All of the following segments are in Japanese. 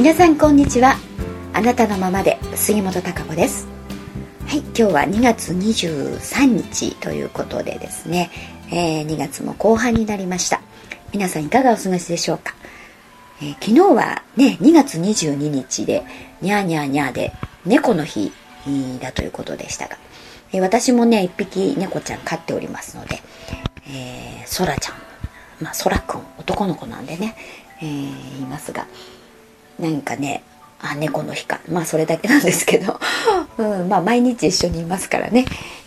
皆さんこんにちは。あなたのままで杉本孝子です。はい今日は2月23日ということでですね、えー、2月も後半になりました。皆さんいかがお過ごしでしょうか、えー、昨日はね2月22日でにゃーにゃーにゃーで猫の日だということでしたが、えー、私もね一匹猫ちゃん飼っておりますので、えー、そらちゃん。まあそらくん男の子なんでね、えー、いますが。なんかねあ猫の日か。まあそれだけなんですけど、うん、まあ毎日一緒にいますからね、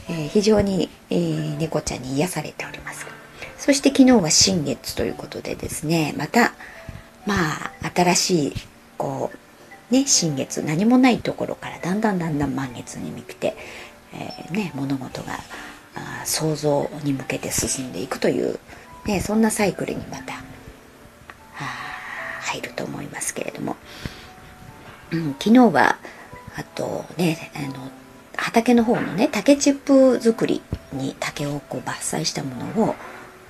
えー、非常に、えー、猫ちゃんに癒されております。そして昨日は新月ということでですねまたまあ新しいこうね新月何もないところからだんだんだんだん満月に見て、えー、ね物事が想像に向けて進んでいくという、ね、そんなサイクルにまた入ると思いますけれども、うん、昨日はあとねあの畑の方のね竹チップ作りに竹をこう伐採したものを、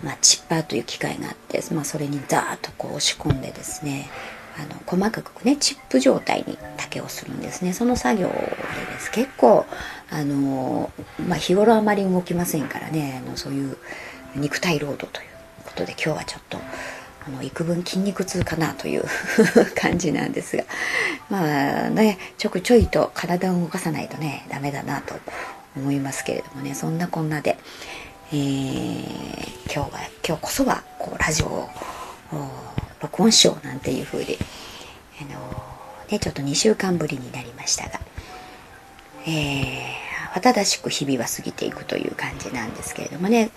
まあ、チッパーという機械があって、まあ、それにザーッとこう押し込んでですねあの細かくねチップ状態に竹をするんですね。その作業でです。結構あの、まあ、日頃あまり動きませんからねあのそういう肉体労働ということで今日はちょっとあの幾分筋肉痛かなという 感じなんですがまあねちょくちょいと体を動かさないとねダメだなと思いますけれどもねそんなこんなで、えー、今日は今日こそはこうラジオを録音しようなんていう風であのねちょっと2週間ぶりになりましたが、えー、慌ただしく日々は過ぎていくという感じなんですけれどもね、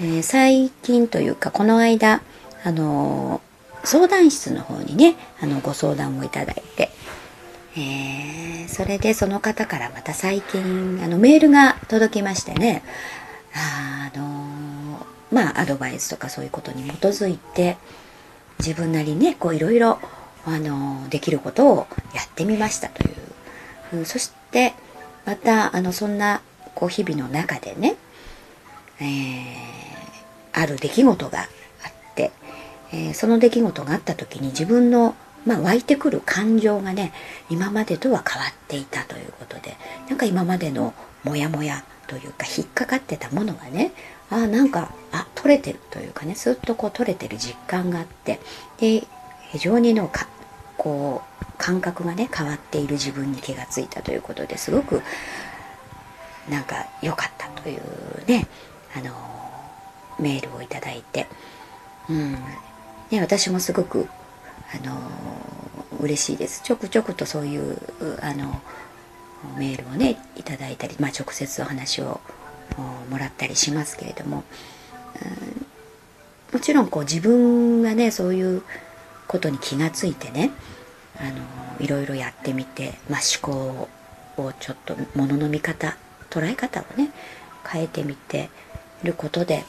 えー、最近というかこの間あの相談室の方にねあのご相談をいただいて、えー、それでその方からまた最近あのメールが届きましてねあのまあアドバイスとかそういうことに基づいて自分なりねこういろいろあのできることをやってみましたという、うん、そしてまたあのそんなこう日々の中でね、えー、ある出来事がえー、その出来事があった時に自分の、まあ、湧いてくる感情がね今までとは変わっていたということでなんか今までのモヤモヤというか引っかかってたものがねあなんかあ取れてるというかねすっとこう取れてる実感があってで非常にのかこう感覚がね変わっている自分に気がついたということですごくなんか良かったというねあのメールをいただいて、うん、ね、私もすごくあの嬉しいです。ちょくちょくとそういうあのメールをねいただいたり、まあ、直接お話をもらったりしますけれども、うん、もちろんこう自分がねそういうことに気がついてねあのいろいろやってみて、まあ、思考をちょっとものの見方捉え方をね変えてみてることで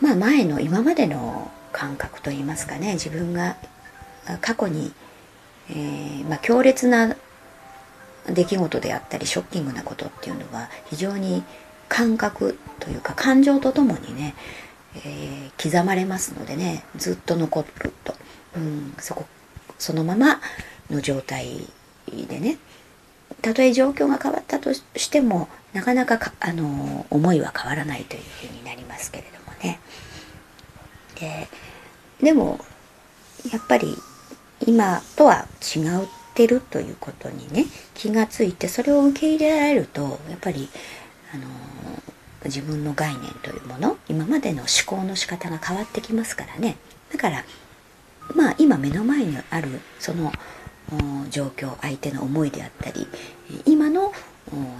まあ前の今までの感覚といいますかね自分が過去に、えー、まあ、強烈な出来事であったりショッキングなことっていうのは非常に感覚というか感情とともにね、えー、刻まれますのでねずっと残ると、うん、そこそのままの状態でねたとえ状況が変わったとしてもなかなかあの思いは変わらないというふうになりますけれどもね。ででもやっぱり今とは違ってるということにね気がついてそれを受け入れられるとやっぱりあの自分の概念というもの今までの思考の仕方が変わってきますからね。だからまあ今目の前にあるその状況相手の思いであったり今の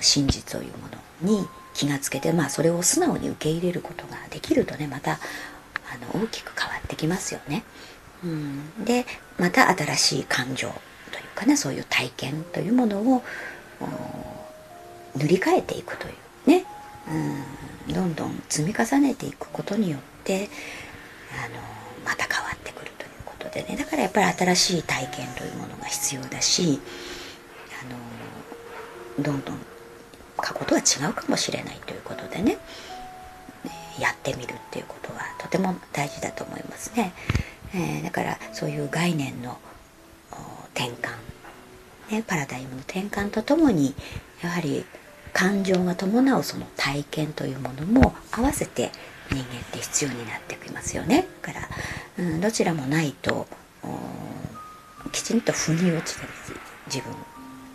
真実というものに気がつけて、まあ、それを素直に受け入れることができるとねまたあの大きく変わってきますよね。うん、でまた新しい感情というかねそういう体験というものを塗り替えていくというね、うん、どんどん積み重ねていくことによってあのまた変わってくるということでね。だからやっぱり新しい体験というものが必要だしあのどんどん過去とは違うかもしれないということでね。やってみるっていうことはとても大事だと思いますね、えー、だからそういう概念の転換、ね、パラダイムの転換とともにやはり感情が伴うその体験というものも合わせて人間って必要になってきますよね。だから、うん、どちらもないときちんと腑に落ちたり自分、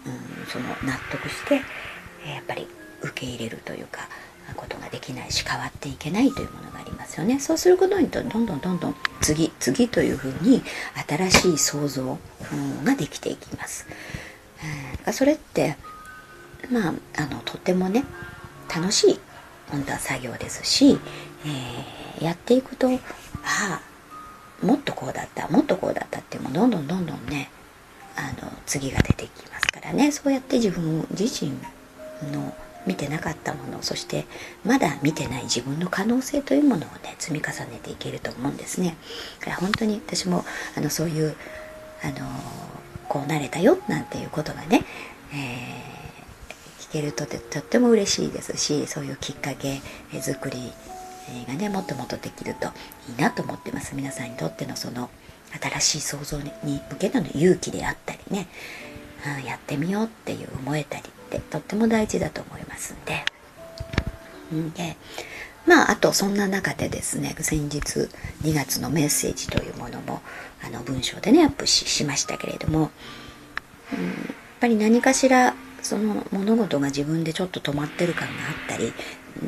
うん、その納得してやっぱり受け入れるというかことができないし変わっていけないというものがありますよね。そうすることによってどんどんどんどん次次というふうに新しい想像、うん、ができていきます、うん、それってまああのとってもね楽しい本当は作業ですし、えー、やっていくとああもっとこうだったもっとこうだったってもどんどんどんどんねあの次が出てきますからね。そうやって自分自身の見てなかったものそしてまだ見てない自分の可能性というものをね積み重ねていけると思うんですね。本当に私もあのそういうあのこうなれたよなんていうことがね、えー、聞けるととっても嬉しいですしそういうきっかけ作りがねもっともっとできるといいなと思ってます皆さんにとってのその新しい想像に向けての勇気であったりね、うん、やってみようっていう思えたりってとっても大事だと思いますんで。んでまああとそんな中でですね先日2月のメッセージというものもあの文章でねアップしましたけれども、うん、やっぱり何かしらその物事が自分でちょっと止まってる感があったり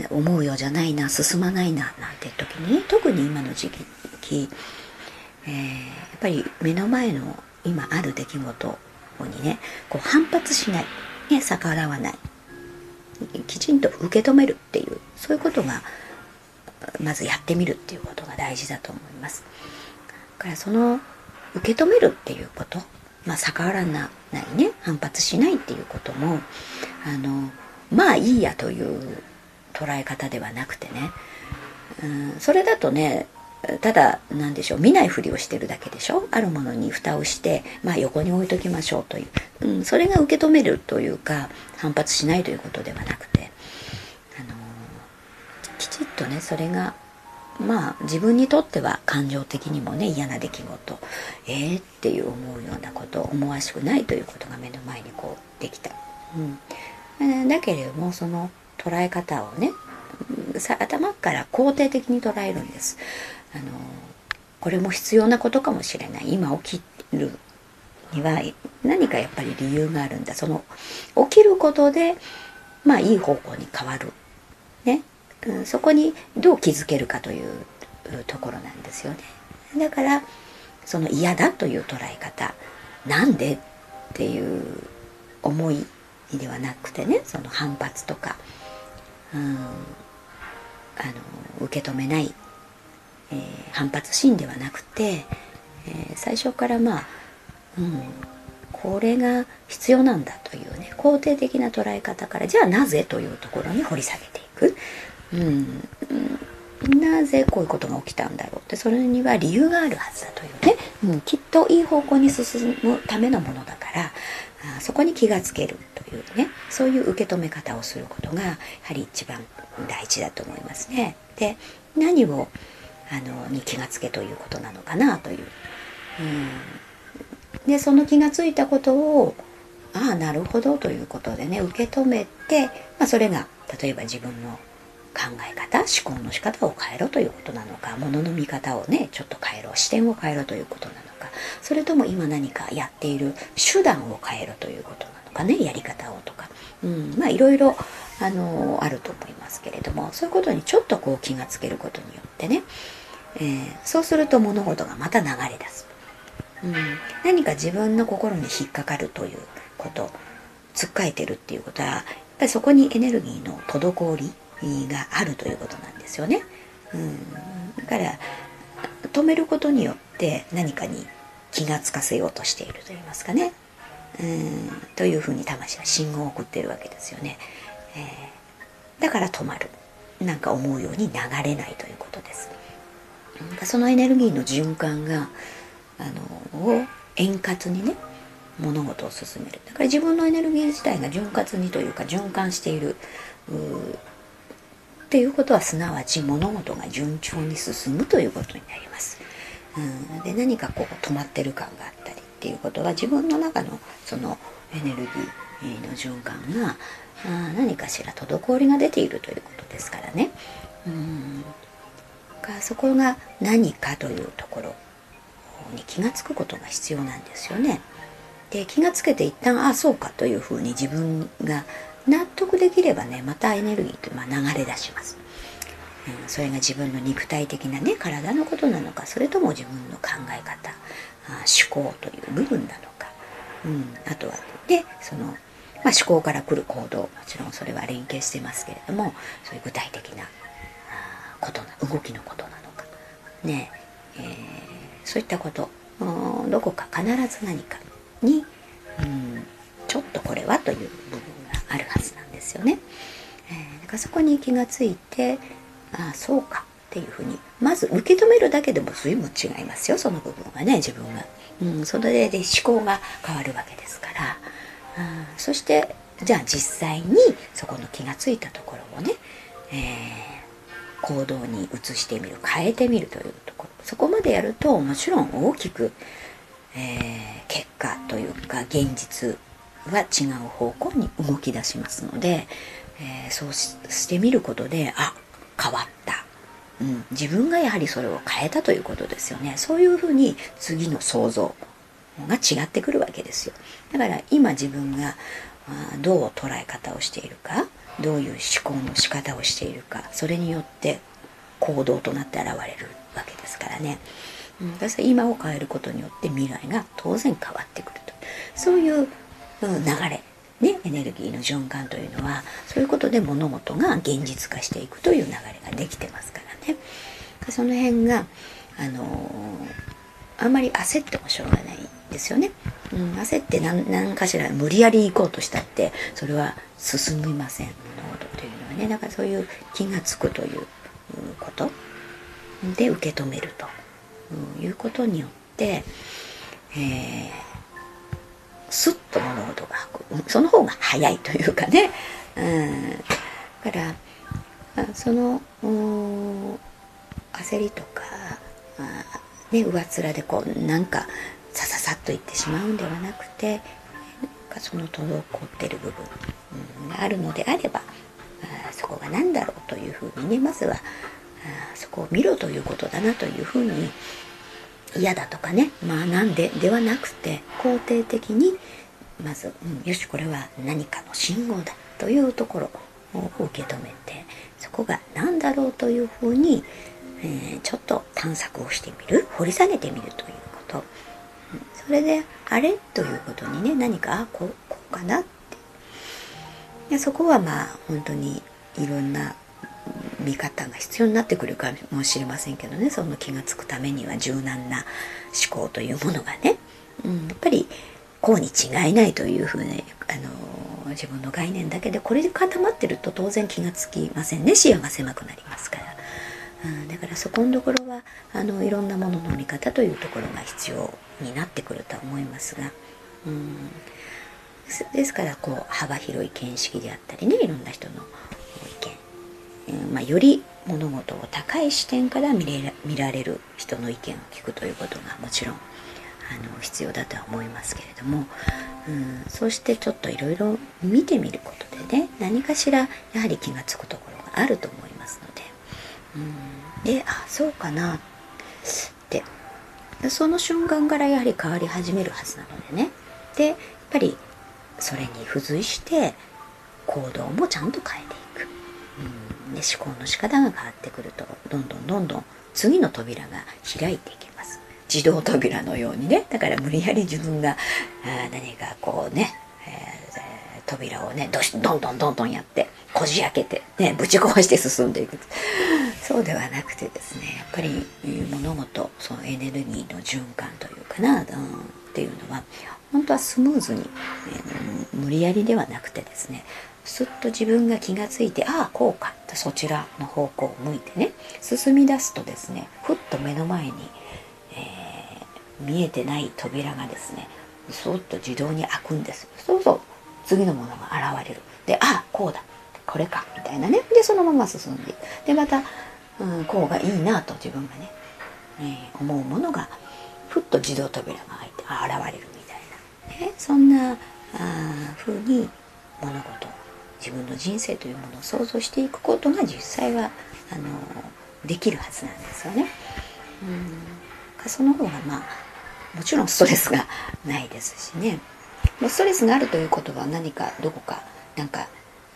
思うようじゃないな進まないななんて時に特に今の時期、えー、やっぱり目の前の今ある出来事にねこう反発しない、ね、逆らわないきちんと受け止めるっていうそういうことがまずやってみるっていうことが大事だと思います。だからその受け止めるっていうこと、まあ、逆らわないね反発しないっていうこともあのまあいいやという捉え方ではなくてね、うん、それだとねただ何でしょう見ないふりをしてるだけでしょ？あるものに蓋をして、まあ、横に置いときましょうという、うん、それが受け止めるというか反発しないということではなくて、あのきちっとねそれがまあ自分にとっては感情的にもね嫌な出来事。えー？っていう思うようなこと思わしくないということが目の前にこうできた。うん、だけれどもその捉え方をね頭から肯定的に捉えるんです。あのこれも必要なことかもしれない。今起きるには何かやっぱり理由があるんだ。その起きることでまあいい方向に変わる。ね、うん、そこにどう気づけるかというところなんですよね。だからその嫌だという捉え方なんでっていう思いではなくてね。その反発とかうん、あの受け止めない、えー、反発心ではなくて、えー、最初からまあ、うん、これが必要なんだというね肯定的な捉え方からじゃあなぜというところに掘り下げていく。うんなぜこういうことが起きたんだろうってそれには理由があるはずだというね、うん、きっといい方向に進むためのものだからあそこに気がつけるというねそういう受け止め方をすることがやはり一番大事だと思いますね。で何をあのに気がつけということなのかなという。うん。でその気がついたことをああなるほどということでね受け止めて、まあ、それが例えば自分の考え方思考の仕方を変えろということなのかものの見方をねちょっと変えろ視点を変えろということなのかそれとも今何かやっている手段を変えろということなのかねやり方をとか、うん、まあいろいろあのあると思いますけれどもそういうことにちょっとこう気がつけることによってね、えー、そうすると物事がまた流れ出す、うん、何か自分の心に引っかかるということつっかえてるっていうことはやっぱりそこにエネルギーの滞りがあるということなんですよね。うん、だから止めることによって何かに気がつかせようとしていると言いますかね。うんというふうに魂は信号を送ってるわけですよね。えー、だから止まる。なんか思うように流れないということです。そのエネルギーの循環があのを円滑にね物事を進めるだから自分のエネルギー自体が潤滑にというか循環しているっていうことはすなわち物事が順調に進むということになります。うん、で何かこう止まってる感があったりっていうことは自分の中のそのエネルギーの循環があ何かしら滞りが出ているということですからね。うんかそこが何かというところに気が付くことが必要なんですよね。で気がつけて一旦ああそうかというふうに自分が納得できればねまたエネルギーってま流れ出します。うん、それが自分の肉体的なね体のことなのかそれとも自分の考え方あ思考という部分なのか、うん、あとはでその、まあ、思考から来る行動もちろんそれは連携してますけれどもそういう具体的なことな動きのことなのか。ねえー、そういったことどこか必ず何かに、うん、ちょっとこれはという部分があるはずなんですよね。えー、かそこに気がついてああそうかっていうふうにまず受け止めるだけでも随分違いますよ。その部分はね自分が、うん、それで思考が変わるわけですから、うん、そしてじゃあ実際にそこの気がついたところをね、えー、行動に移してみる変えてみるというところそこまでやるともちろん大きく、えー、結果というか現実は違う方向に動き出しますので、えー、そうしてみることであ変わった、うん、自分がやはりそれを変えたということですよね。そういうふうに次の想像が違ってくるわけですよ。だから今自分がどう捉え方をしているか。どういう思考の仕方をしているかそれによって行動となって現れるわけですからね、うん、だから今を変えることによって未来が当然変わってくると。そういう、流れね、エネルギーの循環というのはそういうことで物事が現実化していくという流れができてますからね。その辺があのー、あんまり焦ってもしょうがないですよね、うん、焦って何何かしら無理やり行こうとしたってそれは進みません。物事というのはねだからそういう気が付くということ。で受け止めると。いうことによって、えースッと物事がその方が早いというかね、うん、だからその焦りとかあ、ね、上っ面でこうなんかさささっといってしまうんではなくてなんかその滞ってる部分があるのであればそこが何だろうというふうにねまずはそこを見ろということだなというふうに嫌だとかねまあなんでではなくて肯定的にまず、うん、よしこれは何かの信号だというところを受け止めてそこが何だろうというふうに、えー、ちょっと探索をしてみる掘り下げてみるということ、それであれ？ということにね何かこうこうかなって。でそこはまあ本当にいろんな見方が必要になってくるかもしれませんけどね。その気が付くためには柔軟な思考というものがね、うん、やっぱりこうに違いないというふうに、あの自分の概念だけでこれで固まってると当然気がつきませんね。視野が狭くなりますから、うん、だからそこのところはあのいろんなものの見方というところが必要になってくるとは思いますが、うん、ですからこう幅広い見識であったりねいろんな人の意見、うんまあ、より物事を高い視点から見れ見られる人の意見を聞くということがもちろんあの必要だとは思いますけれども、うん、そしてちょっといろいろ見てみることでね何かしらやはり気が付くところがあると思いますので、うん、であそうかな。ってその瞬間からやはり変わり始めるはずなのでね。でやっぱりそれに付随して行動もちゃんと変えていく、うん、で思考の仕方が変わってくるとどんどんどんどん次の扉が開いていきます。自動扉のようにね。だから無理やり自分があ何かこうね、扉をねどしどんどんどんどんやってこじ開けてねぶち壊して進んでいく。そうではなくてですねやっぱり物事そのエネルギーの循環というかな、うん、っていうのは本当はスムーズに、え、無理やりではなくてですねすっと自分が気がついてああこうかとそちらの方向を向いてね進み出すとですねふっと目の前にえ見えてない扉がですねそっと自動に開くんです。そうそう。次のものが現れる。であこうだ。これか。みたいなね。でそのまま進んでいく。でまた、うん、こうがいいなと自分がね、えー、思うものがふっと自動扉が開いてあ現れるみたいな、ね、そんなあ風に物事自分の人生というものを想像していくことが実際はあのできるはずなんですよね。うん。その方がまあもちろんストレスがないですしね。もうストレスがあるということは何かどこかなんか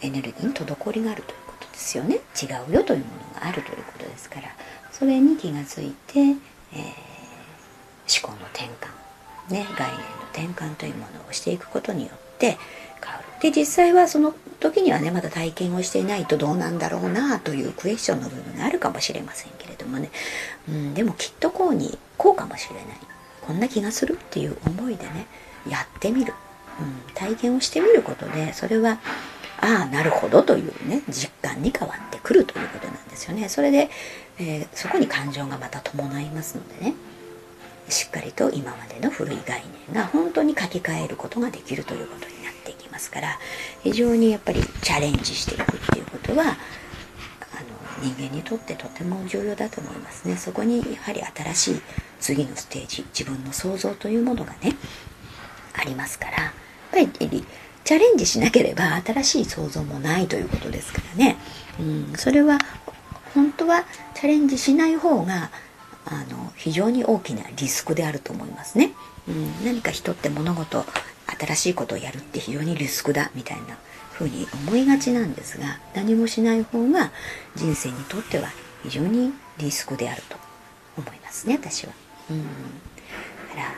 エネルギーに滞りがあるということですよね。違うよというものがあるということですから。それに気がついて、えー、思考の転換、ね、概念の転換というものをしていくことによって変わる。で実際はその時にはねまだ体験をしていないとどうなんだろうなというクエスチョンの部分があるかもしれませんけれどもね、うん、でもきっとこうにこうかもしれない。こんな気がするっていう思いでねやってみる、うん、体験をしてみることでそれはああなるほどというね実感に変わってくるということなんですよね。それで、えー、そこに感情がまた伴いますのでねしっかりと今までの古い概念が本当に書き換えることができるということになっていきますから非常にやっぱりチャレンジしていくっていうことは人間にとってとても重要だと思いますね。そこにやはり新しい次のステージ自分の想像というものがねありますから。やっぱりチャレンジしなければ新しい想像もないということですからね、うん、それは本当はチャレンジしない方があの非常に大きなリスクであると思いますね、うん、何か人って物事新しいことをやるって非常にリスクだみたいな。風に思いがちなんですが何もしない方が人生にとっては非常にリスクであると思いますね私は。うん、だからやっ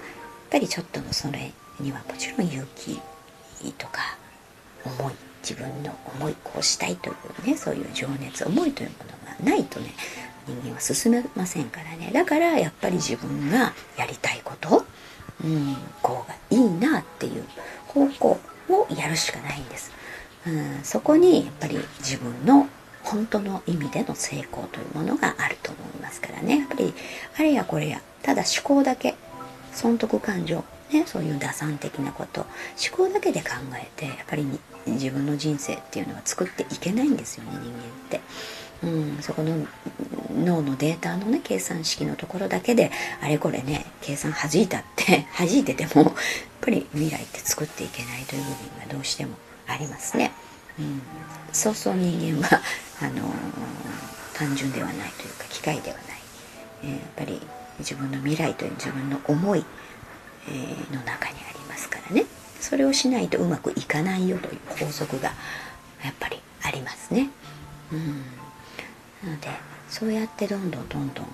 ぱりちょっとのそれにはもちろん勇気とか思い自分の思いこうしたいというねそういう情熱思いというものがないとね人間は進めませんからね。だからやっぱり自分がやりたいことうんこうがいいなっていう方向をやるしかないんです、うん、そこにやっぱり自分の本当の意味での成功というものがあると思いますからね。やっぱりあれやこれやただ思考だけ損得感情ね、そういう打算的なこと思考だけで考えてやっぱり自分の人生っていうのは作っていけないんですよね人間って。うん、そこの脳のデータのね計算式のところだけであれこれね計算弾いたって 弾いててもやっぱり未来って作っていけないという部分がどうしてもありますね。うん、そうそう人間は あのー、単純ではないというか機械ではない、えー、やっぱり自分の未来という自分の思いえの中にありますからね。それをしないとうまくいかないよという法則がやっぱりありますね。うん。なのでそうやってどんどんどんどん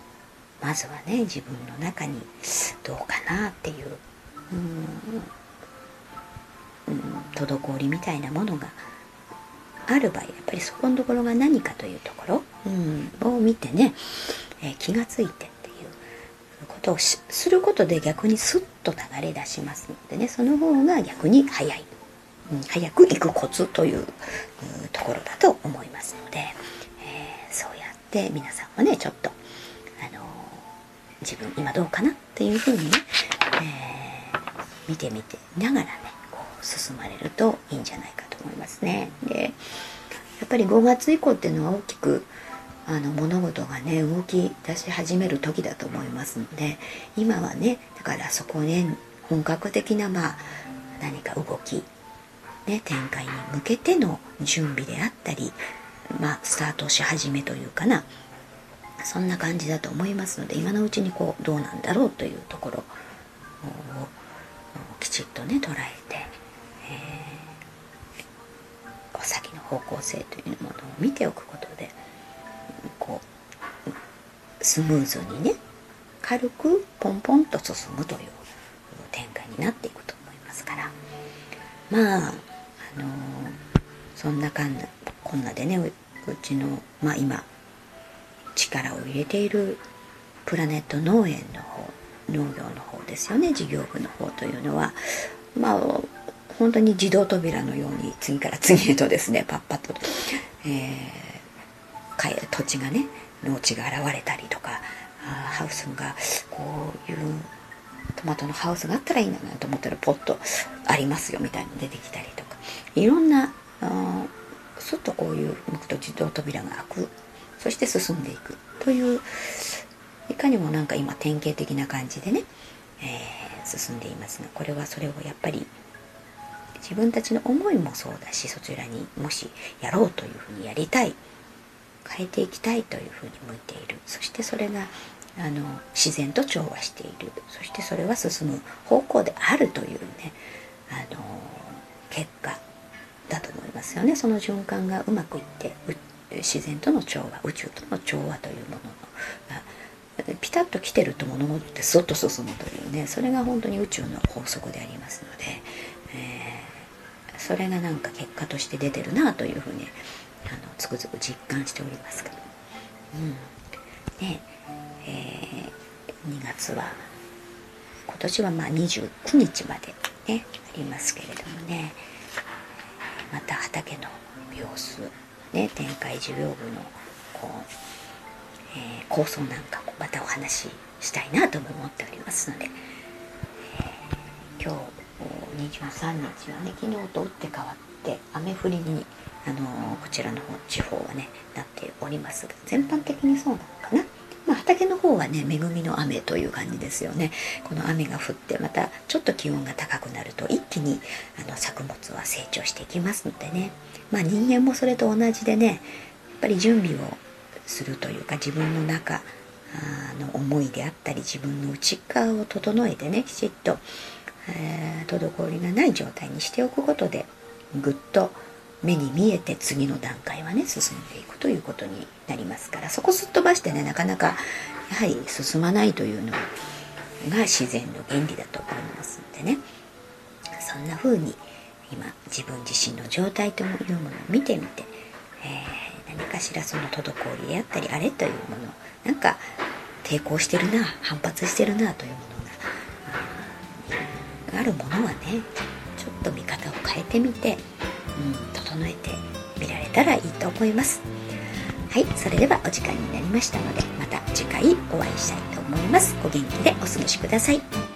まずはね自分の中にどうかなっていう。うん、滞りみたいなものがある場合やっぱりそこのところが何かというところ、うん、を見てね、えー、気がついてことをすることで逆にスッと流れ出しますのでねその方が逆に早い、うん、早く行くコツというところだと思いますので、えー、そうやって皆さんもねちょっと、あのー、自分今どうかなっていうふうにね、えー、見てみてながらね進まれるといいんじゃないかと思いますね。でやっぱり5月以降っていうのは大きくあの物事がね動き出し始める時だと思いますので今はねだからそこね本格的なまあ何か動き、ね、展開に向けての準備であったりまあスタートし始めというかなそんな感じだと思いますので今のうちにこうどうなんだろうというところをきちっとね捉えて、ー、先の方向性というものを見ておくことでこうスムーズにね軽くポンポンと進むという展開になっていくと思いますから。まああのー、そんなかんなこんなでねうちのまあ今力を入れているプラネット農園の方農業の方ですよね事業部の方というのは。まあ本当に自動扉のように次から次へとですねパッパッと、えー土地がね農地が現れたりとかハウスがこういうトマトのハウスがあったらいいなと思ったらポッとありますよみたいなの出てきたりとかいろんなすっとこういう向くと自動扉が開く。そして進んでいくといういかにもなんか今典型的な感じでね、えー、進んでいますがこれはそれをやっぱり自分たちの思いもそうだしそちらにもしやろうというふうにやりたい変えていきたいというふうに向いている。そしてそれがあの自然と調和している。そしてそれは進む方向であるというねあの結果だと思いますよね。その循環がうまくいって自然との調和宇宙との調和というものがピタッと来てると物事ってそっと進むというねそれが本当に宇宙の法則でありますので、えー、それがなんか結果として出てるなというふうにあのつくづく実感しておりますけど、うん。ねえー、2月は今年はまあ29日までねありますけれどもねまた畑の様子、ね、展開事業部のこう、えー、構想なんかもまたお話ししたいなとも思っておりますので、えー、今日23日はね昨日と打って変わって雨降りにあのこちらの方地方はねなっておりますが全般的にそうなのかな？まあ、畑の方はね恵みの雨という感じですよねこの雨が降ってまたちょっと気温が高くなると一気にあの作物は成長していきますのでねまあ人間もそれと同じでねやっぱり準備をするというか自分の中の思いであったり自分の内側を整えてねきちっと、えー、滞りがない状態にしておくことでぐっと目に見えて次の段階はね進んでいくということになりますからそこすっ飛ばしてねなかなかやはり進まないというのが自然の原理だと思いますんでね。そんな風に今自分自身の状態というものを見てみて、えー、何かしらその滞りであったりあれというものなんか抵抗してるな反発してるなというものをあるものはねちょっと見方を変えてみてうん、整えてみられたらいいと思います。はいそれではお時間になりましたのでまた次回お会いしたいと思います。お元気でお過ごしください。